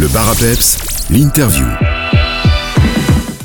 Le bar à peps, l'interview.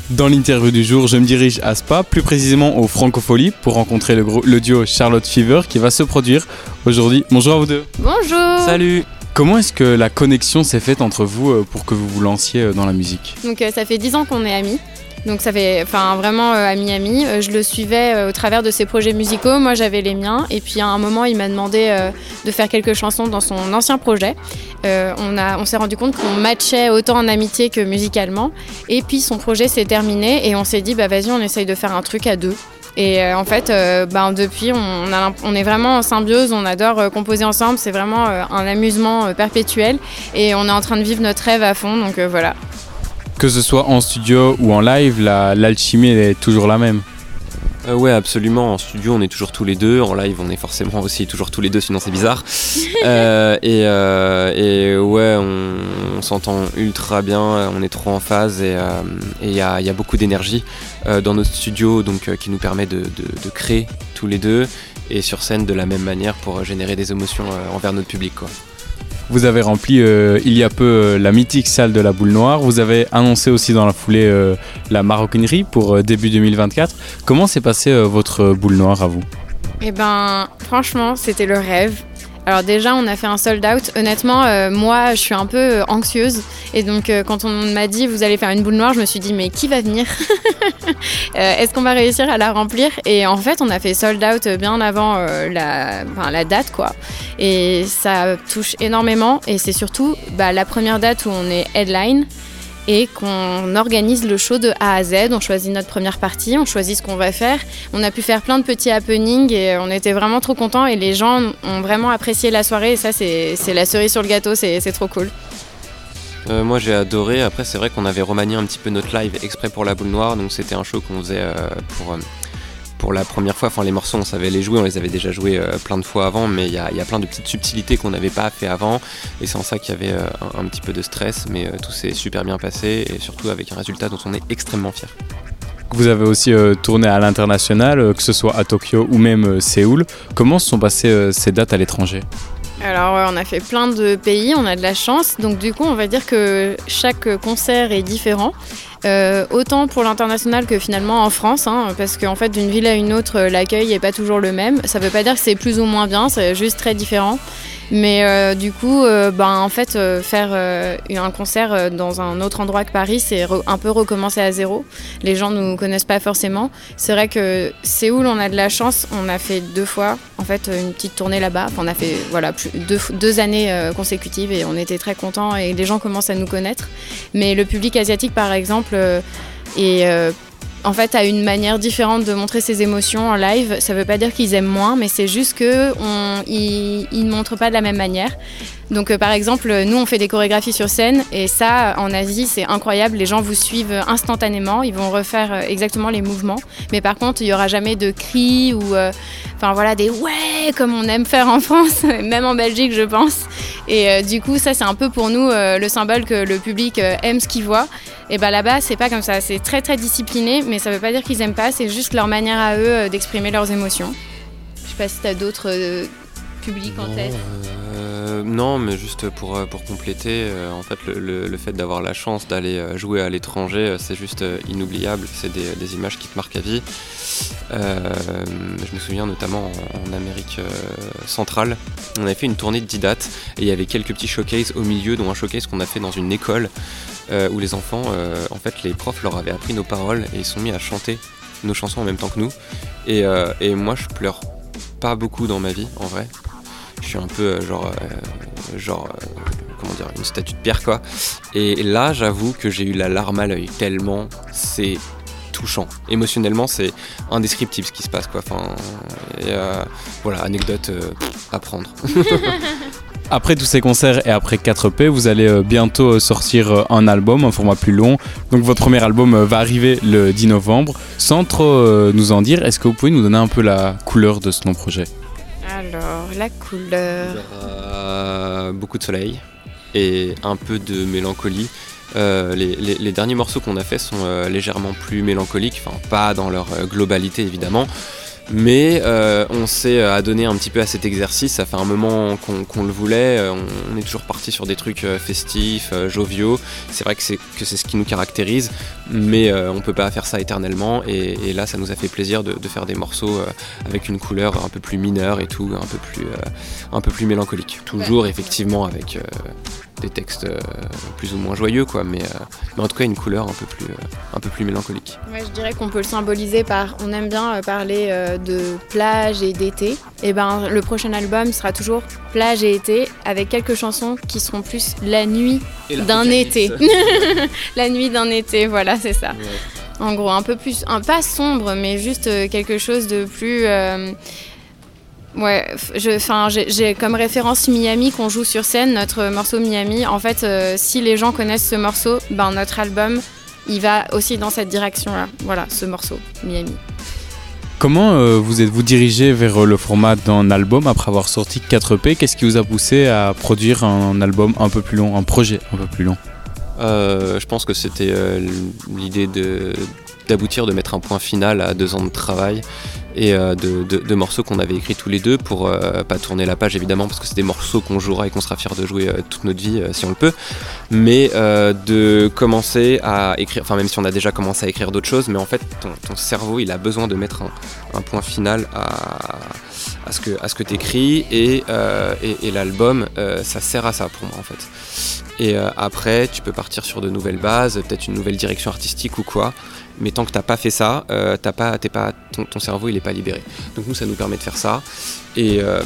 Dans l'interview du jour, je me dirige à Spa, plus précisément au Francofolie, pour rencontrer le duo Charlotte Fever qui va se produire aujourd'hui. Bonjour à vous deux. Bonjour Salut. Comment est-ce que la connexion s'est faite entre vous euh, pour que vous vous lanciez euh, dans la musique? Donc euh, ça fait 10 ans qu'on est amis. Donc ça fait vraiment euh, ami ami. Euh, je le suivais euh, au travers de ses projets musicaux. Moi j'avais les miens et puis à un moment il m'a demandé euh, de faire quelques chansons dans son ancien projet. On s'est rendu compte qu'on matchait autant en amitié que musicalement. Et puis son projet s'est terminé et on s'est dit bah vas-y on essaye de faire un truc à deux. Et en fait, ben, depuis, on, a on est vraiment en symbiose, on adore composer ensemble, c'est vraiment un amusement perpétuel et on est en train de vivre notre rêve à fond, donc voilà. Que ce soit en studio ou en live, la- l'alchimie est toujours la même. Euh, ouais, absolument. En studio, on est toujours tous les deux. En live, on est forcément aussi toujours tous les deux, sinon c'est bizarre. Euh, et, euh, et ouais, on, on s'entend ultra bien. On est trop en phase et euh, il y, a, il y a beaucoup d'énergie euh, dans notre studio, donc euh, qui nous permet de, de- de créer tous les deux et sur scène de la même manière pour euh, générer des émotions euh, envers notre public. Quoi. Vous avez rempli euh, il y a peu euh, la mythique salle de la boule noire. Vous avez annoncé aussi dans la foulée euh, la maroquinerie pour début 2024. Comment s'est passé euh, votre boule noire à vous? Eh ben, franchement, c'était le rêve. Alors déjà, on a fait un sold out. Honnêtement, euh, moi, je suis un peu euh, anxieuse. Et donc, euh, quand on m'a dit, vous allez faire une boule noire, je me suis dit, mais qui va venir Est-ce qu'on va réussir à la remplir? Et en fait, on a fait sold out bien avant la date, quoi. Et ça touche énormément. Et c'est surtout bah, la première date où on est headline et qu'on organise le show de A à Z. On choisit notre première partie, on choisit ce qu'on va faire. On a pu faire plein de petits happenings et on était vraiment trop contents et les gens ont vraiment apprécié la soirée et ça c'est la cerise sur le gâteau, c'est c'est trop cool. Euh, moi j'ai adoré. Après c'est vrai qu'on avait remanié un petit peu notre live exprès pour la boule noire, donc c'était un show qu'on faisait euh, pour, euh, pour la première fois. Enfin les morceaux on savait les jouer, on les avait déjà joués euh, plein de fois avant, mais il y a, plein de petites subtilités qu'on n'avait pas fait avant, et c'est en ça qu'il y avait euh, un, un petit peu de stress, mais euh, tout s'est super bien passé, et surtout avec un résultat dont on est extrêmement fier. Vous avez aussi tourné à l'international, que ce soit à Tokyo ou même Séoul. Comment se sont passées ces dates à l'étranger? Alors on a fait plein de pays, on a de la chance, donc du coup on va dire que chaque concert est différent. Euh, autant pour l'international que finalement en France, hein, parce qu'en fait d'une ville à une autre, l'accueil n'est pas toujours le même. Ça veut pas dire que c'est plus ou moins bien, c'est juste très différent. Mais euh, du coup, euh, ben, en fait, euh, faire un concert dans un autre endroit que Paris, c'est un peu recommencer à zéro. Les gens ne nous connaissent pas forcément. C'est vrai que Séoul, on a de la chance. On a fait deux fois, en fait, une petite tournée là-bas. Enfin, on a fait voilà, deux, deux années consécutives et on était très contents et les gens commencent à nous connaître. Mais le public asiatique, par exemple, est en fait a une manière différente de montrer ses émotions en live. Ça veut pas dire qu'ils aiment moins, mais c'est juste que on, ils, ils ne montrent pas de la même manière. Donc euh, par exemple, nous on fait des chorégraphies sur scène et ça en Asie c'est incroyable. Les gens vous suivent instantanément, ils vont refaire euh, exactement les mouvements. Mais par contre, il y aura jamais de cris ou euh, enfin voilà des ouais comme on aime faire en France, même en Belgique je pense. Et du coup ça c'est un peu pour nous le symbole que le public aime ce qu'il voit. Et bah là-bas, c'est pas comme ça. C'est très très discipliné, mais ça veut pas dire qu'ils aiment pas. C'est juste leur manière à eux euh, d'exprimer leurs émotions. Je sais pas si t'as d'autres euh, publics en tête. Euh, non, mais juste pour, euh, compléter, euh, en fait, le, fait d'avoir la chance d'aller jouer à l'étranger, c'est juste inoubliable. C'est des, images qui te marquent à vie. Je me souviens notamment en, Amérique centrale, on avait fait une tournée de 10 dates et il y avait quelques petits showcases au milieu, dont un showcase qu'on a fait dans une école où les enfants, en fait, les profs leur avaient appris nos paroles et ils sont mis à chanter nos chansons en même temps que nous. Et moi, je pleure pas beaucoup dans ma vie, en vrai. Je suis un peu euh, genre, euh, genre, euh, comment dire, une statue de pierre quoi. Et là, j'avoue que j'ai eu la larme à l'œil tellement c'est touchant. Émotionnellement, c'est indescriptible ce qui se passe quoi. Voilà, anecdote à prendre. Après tous ces concerts et après 4P, vous allez bientôt sortir un album, un format plus long. Donc votre premier album va arriver le 10 novembre. Sans trop nous en dire, est-ce que vous pouvez nous donner un peu la couleur de ce long projet? Alors, la couleur. Euh, beaucoup de soleil et un peu de mélancolie. Euh, les, derniers morceaux qu'on a faits sont euh, légèrement plus mélancoliques, enfin pas dans leur globalité évidemment, Mais euh, on s'est euh, adonné un petit peu à cet exercice, ça fait un moment qu'on le voulait, euh, on, est toujours parti sur des trucs festifs, joviaux, c'est vrai que c'est ce qui nous caractérise, mais on peut pas faire ça éternellement, et, là ça nous a fait plaisir de, faire des morceaux avec une couleur un peu plus mineure et tout, un peu plus, un peu plus mélancolique. Toujours effectivement avec des textes euh, plus ou moins joyeux, quoi, mais, euh, mais, en tout cas une couleur un peu plus, euh, un peu plus mélancolique. Ouais, je dirais qu'on peut le symboliser par, on aime bien parler de plage et d'été. Et ben le prochain album sera toujours plage et été, avec quelques chansons qui seront plus la nuit d'un été. la nuit d'un été, voilà, c'est ça. En gros, un peu plus, un pas sombre, mais juste quelque chose de plus Ouais, j'ai comme référence Miami qu'on joue sur scène, notre morceau Miami. En fait, euh, si les gens connaissent ce morceau, ben, notre album, il va aussi dans cette direction-là. Voilà, ce morceau, Miami. Comment euh, vous êtes-vous dirigé vers euh, le format d'un album après avoir sorti 4 P? Qu'est-ce qui vous a poussé à produire un album un peu plus long, un projet un peu plus long? Je pense que c'était l'idée d'aboutir, de mettre un point final à deux ans de travail et euh, de, morceaux qu'on avait écrits tous les deux pour euh, pas tourner la page évidemment parce que c'est des morceaux qu'on jouera et qu'on sera fier de jouer euh, toute notre vie si on le peut. Mais de commencer à écrire enfin même si on a déjà commencé à écrire d'autres choses mais en fait ton, cerveau il a besoin de mettre un, point final à, à ce que, tu écris et, et, l'album ça sert à ça pour moi en fait et après tu peux partir sur de nouvelles bases peut-être une nouvelle direction artistique ou quoi mais tant que t'as pas fait ça, euh, pas, pas, ton, cerveau il est pas libéré. Donc nous ça nous permet de faire ça et, euh,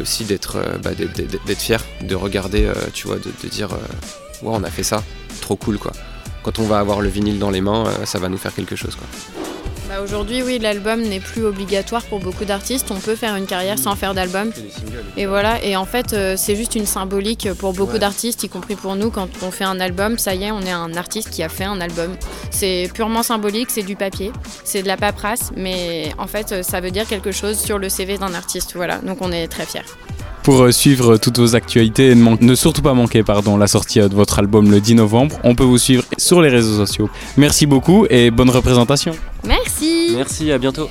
aussi d'être euh, bah, d'être fier, de regarder, tu vois, de, de dire ouais on a fait ça, trop cool quoi. Quand on va avoir le vinyle dans les mains, ça va nous faire quelque chose quoi. Bah, aujourd'hui, oui, l'album n'est plus obligatoire pour beaucoup d'artistes. On peut faire une carrière sans faire d'album. Et voilà. Et en fait, euh, c'est juste une symbolique pour beaucoup d'artistes, y compris pour nous. Quand on fait un album, ça y est, on est un artiste qui a fait un album. C'est purement symbolique, c'est du papier, c'est de la paperasse, mais en fait, ça veut dire quelque chose sur le CV d'un artiste. Voilà. Donc, on est très fiers pour euh, suivre toutes vos actualités et ne, surtout pas manquer pardon, la sortie euh, de votre album le 10 novembre. On peut vous suivre sur les réseaux sociaux. Merci beaucoup et bonne représentation. Merci. Merci, à bientôt.